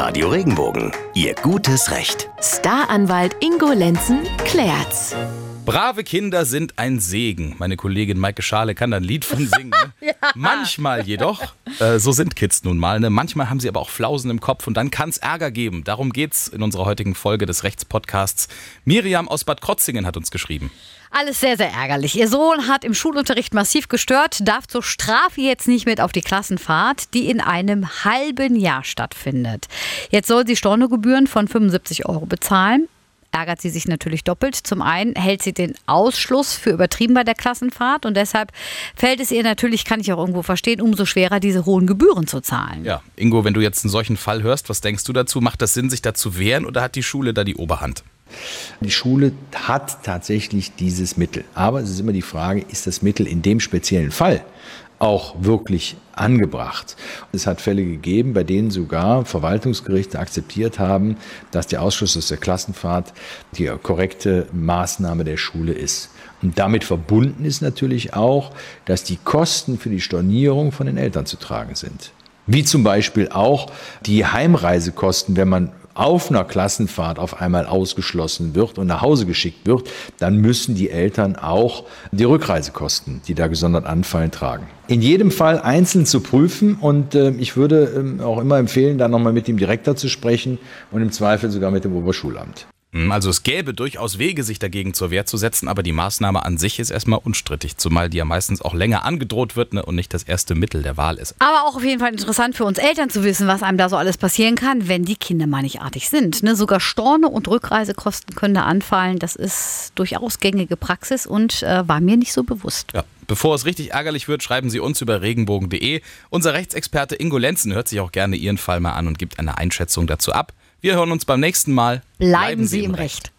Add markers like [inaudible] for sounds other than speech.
Radio Regenbogen. Ihr gutes Recht. Staranwalt Ingo Lenzen klärt's. Brave Kinder sind ein Segen. Meine Kollegin Maike Schale kann da ein Lied von singen. Ne? [laughs] Manchmal jedoch, äh, so sind Kids nun mal, ne? manchmal haben sie aber auch Flausen im Kopf und dann kann es Ärger geben. Darum geht's in unserer heutigen Folge des Rechtspodcasts. Miriam aus Bad Krotzingen hat uns geschrieben. Alles sehr, sehr ärgerlich. Ihr Sohn hat im Schulunterricht massiv gestört, darf zur Strafe jetzt nicht mit auf die Klassenfahrt, die in einem halben Jahr stattfindet. Jetzt soll sie Stornogebühren von 75 Euro bezahlen ärgert sie sich natürlich doppelt. Zum einen hält sie den Ausschluss für übertrieben bei der Klassenfahrt und deshalb fällt es ihr natürlich, kann ich auch irgendwo verstehen, umso schwerer, diese hohen Gebühren zu zahlen. Ja, Ingo, wenn du jetzt einen solchen Fall hörst, was denkst du dazu? Macht das Sinn, sich da zu wehren oder hat die Schule da die Oberhand? Die Schule hat tatsächlich dieses Mittel. Aber es ist immer die Frage, ist das Mittel in dem speziellen Fall auch wirklich angebracht. Es hat Fälle gegeben, bei denen sogar Verwaltungsgerichte akzeptiert haben, dass der Ausschluss aus der Klassenfahrt die korrekte Maßnahme der Schule ist. Und damit verbunden ist natürlich auch, dass die Kosten für die Stornierung von den Eltern zu tragen sind. Wie zum Beispiel auch die Heimreisekosten, wenn man auf einer Klassenfahrt auf einmal ausgeschlossen wird und nach Hause geschickt wird, dann müssen die Eltern auch die Rückreisekosten, die da gesondert anfallen, tragen. In jedem Fall einzeln zu prüfen und äh, ich würde äh, auch immer empfehlen, da nochmal mit dem Direktor zu sprechen und im Zweifel sogar mit dem Oberschulamt. Hm, also es gäbe durchaus Wege, sich dagegen zur Wehr zu setzen, aber die Maßnahme an sich ist erstmal unstrittig, zumal die ja meistens auch länger angedroht wird ne, und nicht das erste Mittel der Wahl ist. Aber auch auf jeden Fall interessant für uns Eltern zu wissen, was einem da so alles passieren kann, wenn die Kinder mal nicht artig sind. Ne? Sogar Storne und Rückreisekosten können da anfallen. Das ist durchaus gängige Praxis und äh, war mir nicht so bewusst. Ja. Bevor es richtig ärgerlich wird, schreiben Sie uns über regenbogen.de. Unser Rechtsexperte Ingo Lenzen hört sich auch gerne Ihren Fall mal an und gibt eine Einschätzung dazu ab. Wir hören uns beim nächsten Mal. Bleiben, Bleiben Sie im Recht. Recht.